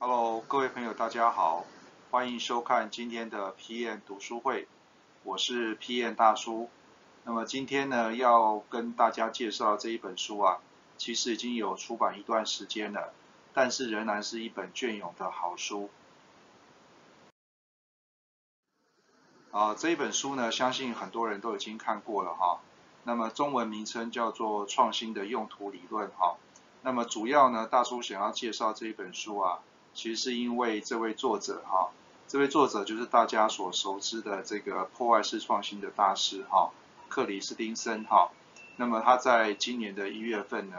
Hello，各位朋友，大家好，欢迎收看今天的 PM 读书会，我是 PM 大叔。那么今天呢，要跟大家介绍这一本书啊，其实已经有出版一段时间了，但是仍然是一本隽永的好书。啊，这一本书呢，相信很多人都已经看过了哈。那么中文名称叫做《创新的用途理论》哈。那么主要呢，大叔想要介绍这一本书啊，其实是因为这位作者哈，这位作者就是大家所熟知的这个破坏式创新的大师哈，克里斯汀森哈。那么他在今年的一月份呢，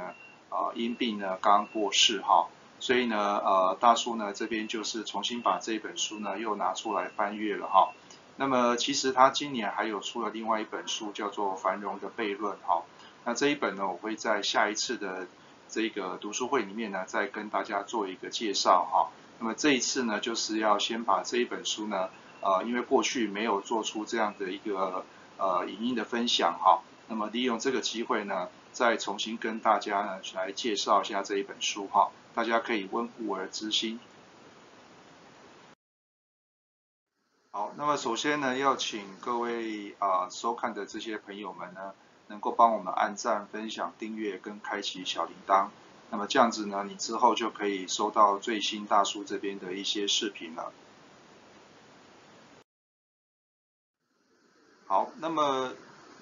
啊因病呢刚过世哈，所以呢，呃大叔呢这边就是重新把这一本书呢又拿出来翻阅了哈。那么其实他今年还有出了另外一本书，叫做《繁荣的悖论》哈。那这一本呢，我会在下一次的这个读书会里面呢，再跟大家做一个介绍哈。那么这一次呢，就是要先把这一本书呢，呃，因为过去没有做出这样的一个呃影音的分享哈。那么利用这个机会呢，再重新跟大家呢来介绍一下这一本书哈。大家可以温故而知新。好，那么首先呢，要请各位啊收看的这些朋友们呢，能够帮我们按赞、分享、订阅跟开启小铃铛。那么这样子呢，你之后就可以收到最新大叔这边的一些视频了。好，那么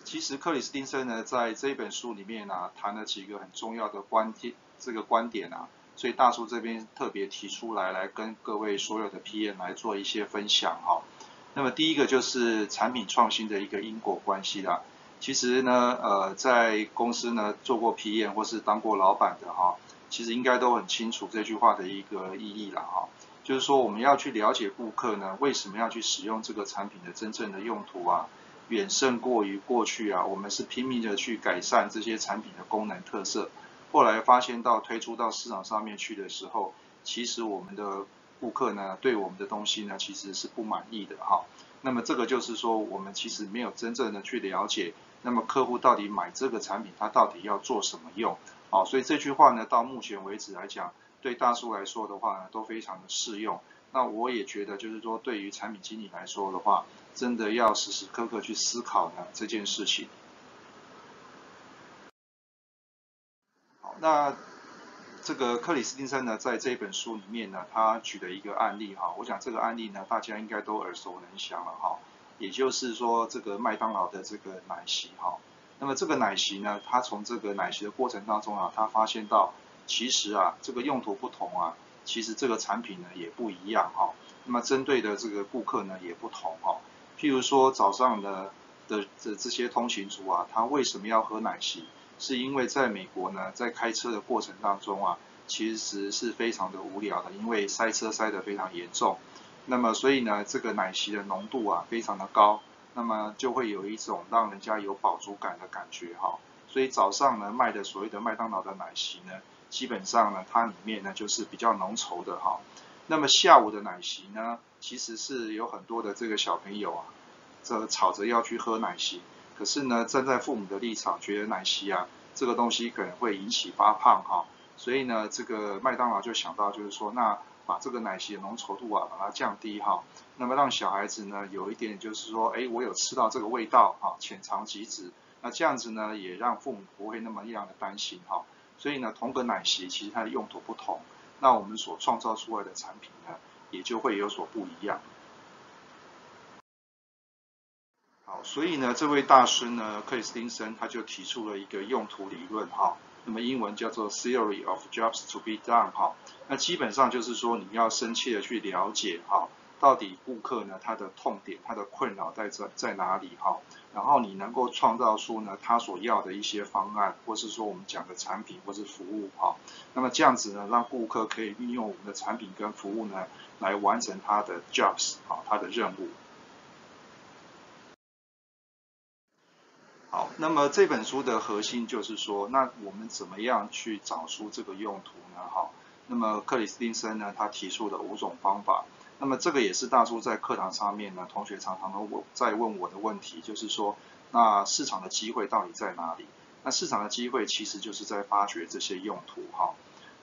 其实克里斯汀森呢，在这本书里面呢，谈了几个很重要的观点，这个观点啊，所以大叔这边特别提出来，来跟各位所有的 PM 来做一些分享哈。那么第一个就是产品创新的一个因果关系啦。其实呢，呃，在公司呢做过 PM 或是当过老板的哈，其实应该都很清楚这句话的一个意义了哈。就是说我们要去了解顾客呢为什么要去使用这个产品的真正的用途啊，远胜过于过去啊，我们是拼命的去改善这些产品的功能特色，后来发现到推出到市场上面去的时候，其实我们的顾客呢，对我们的东西呢，其实是不满意的哈。那么这个就是说，我们其实没有真正的去了解，那么客户到底买这个产品，他到底要做什么用？好，所以这句话呢，到目前为止来讲，对大叔来说的话呢，都非常的适用。那我也觉得，就是说，对于产品经理来说的话，真的要时时刻刻去思考呢这件事情。好，那。这个克里斯汀森呢，在这本书里面呢，他举了一个案例哈，我想这个案例呢，大家应该都耳熟能详了哈，也就是说这个麦当劳的这个奶昔哈，那么这个奶昔呢，他从这个奶昔的过程当中啊，他发现到其实啊，这个用途不同啊，其实这个产品呢也不一样哈，那么针对的这个顾客呢也不同哈，譬如说早上的的这这些通勤族啊，他为什么要喝奶昔？是因为在美国呢，在开车的过程当中啊，其实是非常的无聊的，因为塞车塞得非常严重。那么所以呢，这个奶昔的浓度啊非常的高，那么就会有一种让人家有饱足感的感觉哈。所以早上呢卖的所谓的麦当劳的奶昔呢，基本上呢它里面呢就是比较浓稠的哈。那么下午的奶昔呢，其实是有很多的这个小朋友啊，这吵着要去喝奶昔。可是呢，站在父母的立场，觉得奶昔啊这个东西可能会引起发胖哈，所以呢，这个麦当劳就想到就是说，那把这个奶昔的浓稠度啊把它降低哈，那么让小孩子呢有一点就是说，哎，我有吃到这个味道哈，浅尝即止，那这样子呢也让父母不会那么样的担心哈，所以呢，同个奶昔其实它的用途不同，那我们所创造出来的产品呢也就会有所不一样。好，所以呢，这位大师呢，克里斯汀森他就提出了一个用途理论哈，那么英文叫做 Theory of Jobs to be Done 哈，那基本上就是说你要深切的去了解哈，到底顾客呢他的痛点、他的困扰在在在哪里哈，然后你能够创造出呢他所要的一些方案，或是说我们讲的产品或是服务哈，那么这样子呢，让顾客可以运用我们的产品跟服务呢，来完成他的 jobs 啊，他的任务。那么这本书的核心就是说，那我们怎么样去找出这个用途呢？哈，那么克里斯汀森呢，他提出的五种方法，那么这个也是大叔在课堂上面呢，同学常常都问在问我的问题，就是说，那市场的机会到底在哪里？那市场的机会其实就是在发掘这些用途，哈。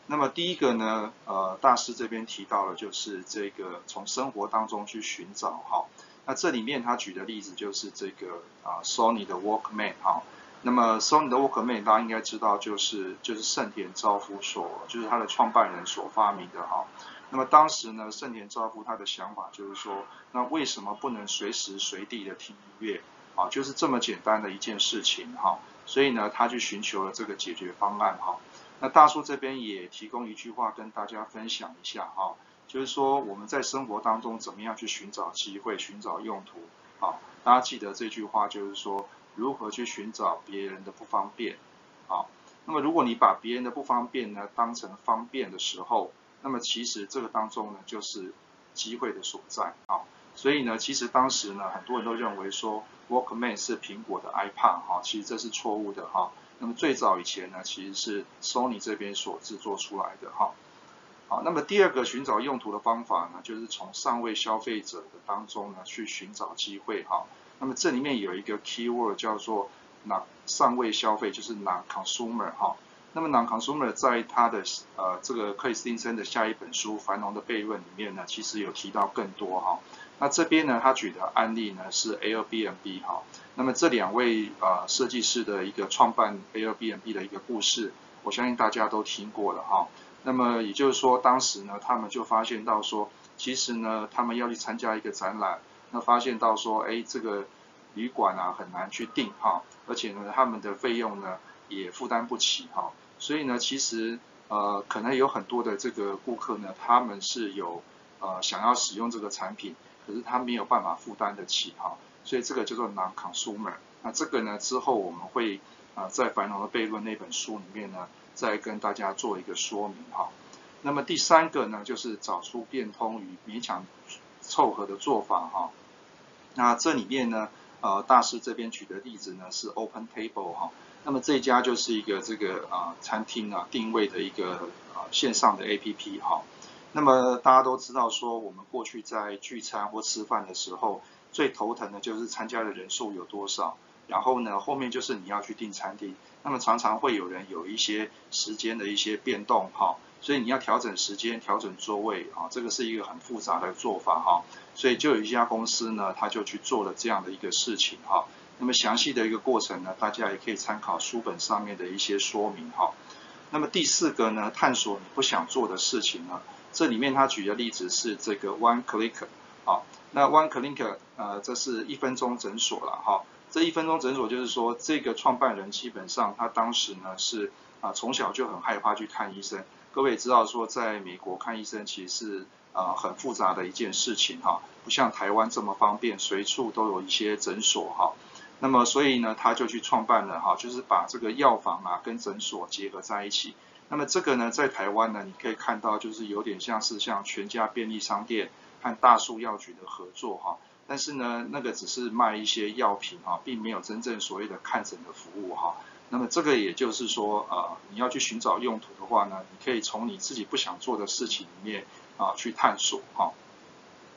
那么第一个呢，呃，大师这边提到了就是这个从生活当中去寻找哈。那这里面他举的例子就是这个啊，Sony 的 Walkman 哈。那么 Sony 的 Walkman 大家应该知道就是就是盛田昭夫所就是他的创办人所发明的哈。那么当时呢，盛田昭夫他的想法就是说，那为什么不能随时随地的听音乐啊？就是这么简单的一件事情哈。所以呢，他去寻求了这个解决方案哈。那大叔这边也提供一句话跟大家分享一下哈，就是说我们在生活当中怎么样去寻找机会、寻找用途。好，大家记得这句话，就是说如何去寻找别人的不方便。好，那么如果你把别人的不方便呢当成方便的时候，那么其实这个当中呢就是机会的所在。好，所以呢，其实当时呢很多人都认为说 Walkman 是苹果的 iPad 哈，其实这是错误的哈。那么最早以前呢，其实是 Sony 这边所制作出来的哈。好，那么第二个寻找用途的方法呢，就是从上位消费者的当中呢去寻找机会哈。那么这里面有一个 keyword 叫做 non 上位消费，就是 non consumer 哈。那么 non consumer 在他的呃这个克里斯汀森的下一本书《繁荣的悖论》里面呢，其实有提到更多哈。那这边呢，他举的案例呢是 Airbnb 哈。那么这两位呃设计师的一个创办 Airbnb 的一个故事，我相信大家都听过了哈。那么也就是说，当时呢，他们就发现到说，其实呢，他们要去参加一个展览，那发现到说，哎，这个旅馆啊很难去订哈，而且呢，他们的费用呢也负担不起哈。所以呢，其实呃可能有很多的这个顾客呢，他们是有呃想要使用这个产品。可是他没有办法负担得起哈，所以这个叫做 non-consumer。那这个呢之后我们会啊在《繁荣的悖论》那本书里面呢再跟大家做一个说明哈。那么第三个呢就是找出变通与勉强凑合的做法哈。那这里面呢呃大师这边举的例子呢是 Open Table 哈。那么这家就是一个这个啊餐厅啊定位的一个啊线上的 APP 哈。那么大家都知道说，我们过去在聚餐或吃饭的时候，最头疼的就是参加的人数有多少，然后呢，后面就是你要去订餐厅，那么常常会有人有一些时间的一些变动哈，所以你要调整时间、调整座位啊，这个是一个很复杂的做法哈，所以就有一家公司呢，他就去做了这样的一个事情哈，那么详细的一个过程呢，大家也可以参考书本上面的一些说明哈。那么第四个呢，探索你不想做的事情呢。这里面他举的例子是这个 One Click，好，那 One Click，呃，这是一分钟诊所了哈。这一分钟诊所就是说，这个创办人基本上他当时呢是啊从小就很害怕去看医生。各位也知道说，在美国看医生其实是啊很复杂的一件事情哈，不像台湾这么方便，随处都有一些诊所哈。那么所以呢，他就去创办了哈，就是把这个药房啊跟诊所结合在一起。那么这个呢，在台湾呢，你可以看到就是有点像是像全家便利商店和大树药局的合作哈，但是呢，那个只是卖一些药品哈，并没有真正所谓的看诊的服务哈。那么这个也就是说，呃，你要去寻找用途的话呢，你可以从你自己不想做的事情里面啊去探索哈。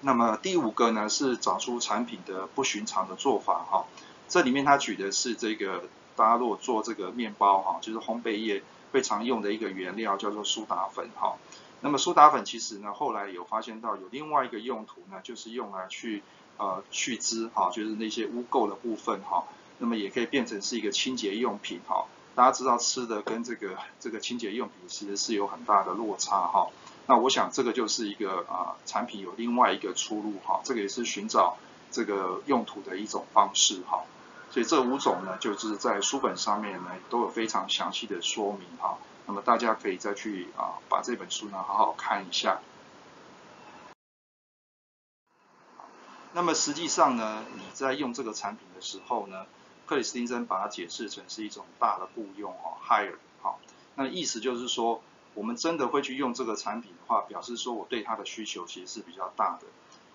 那么第五个呢，是找出产品的不寻常的做法哈。这里面他举的是这个，大家如果做这个面包哈，就是烘焙业。会常用的一个原料叫做苏打粉哈，那么苏打粉其实呢，后来有发现到有另外一个用途呢，就是用来去呃去脂哈，就是那些污垢的部分哈，那么也可以变成是一个清洁用品哈。大家知道吃的跟这个这个清洁用品其实是有很大的落差哈。那我想这个就是一个啊产品有另外一个出路哈，这个也是寻找这个用途的一种方式哈。所以这五种呢，就是在书本上面呢都有非常详细的说明哈。那么大家可以再去啊把这本书呢好好看一下。那么实际上呢，你在用这个产品的时候呢，克里斯汀森把它解释成是一种大的雇佣哦，hire 好。那意思就是说，我们真的会去用这个产品的话，表示说我对它的需求其实是比较大的。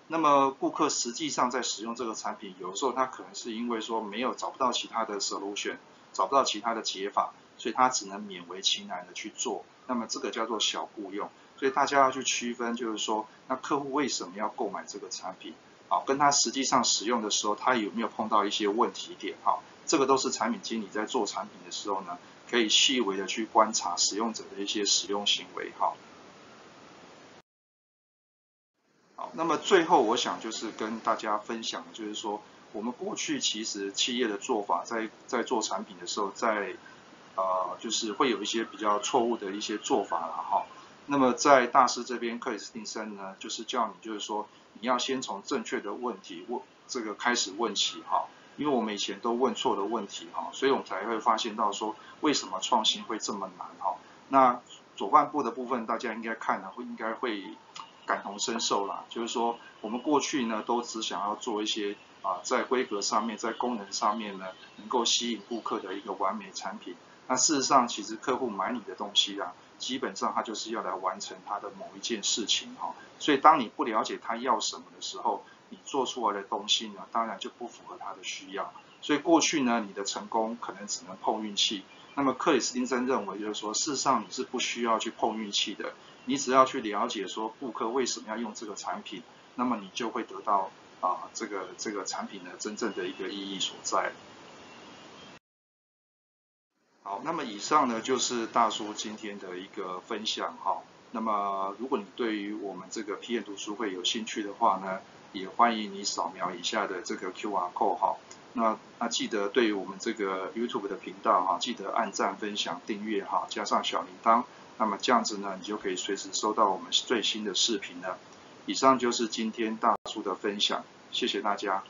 那么顾客实际上在使用这个产品，有时候他可能是因为说没有找不到其他的 solution，找不到其他的解法，所以他只能勉为其难的去做。那么这个叫做小雇用，所以大家要去区分，就是说那客户为什么要购买这个产品，好，跟他实际上使用的时候，他有没有碰到一些问题点，哈，这个都是产品经理在做产品的时候呢，可以细微的去观察使用者的一些使用行为哈。好，那么最后我想就是跟大家分享，就是说我们过去其实企业的做法，在在做产品的时候，在呃就是会有一些比较错误的一些做法了哈。那么在大师这边，克里斯汀森呢，就是叫你就是说你要先从正确的问题问这个开始问起哈。因为我们以前都问错的问题哈，所以我们才会发现到说为什么创新会这么难哈。那左半部的部分大家应该看了会应该会感同身受啦，就是说我们过去呢都只想要做一些啊在规格上面在功能上面呢能够吸引顾客的一个完美产品。那事实上其实客户买你的东西啊，基本上他就是要来完成他的某一件事情哈。所以当你不了解他要什么的时候，你做出来的东西呢，当然就不符合他的需要。所以过去呢，你的成功可能只能碰运气。那么克里斯汀森认为，就是说，事实上你是不需要去碰运气的，你只要去了解说顾客为什么要用这个产品，那么你就会得到啊这个这个产品的真正的一个意义所在。好，那么以上呢就是大叔今天的一个分享哈。那么如果你对于我们这个 P N 读书会有兴趣的话呢？也欢迎你扫描以下的这个 Q R code 哈，那那记得对于我们这个 YouTube 的频道哈，记得按赞、分享、订阅哈，加上小铃铛，那么这样子呢，你就可以随时收到我们最新的视频了。以上就是今天大叔的分享，谢谢大家。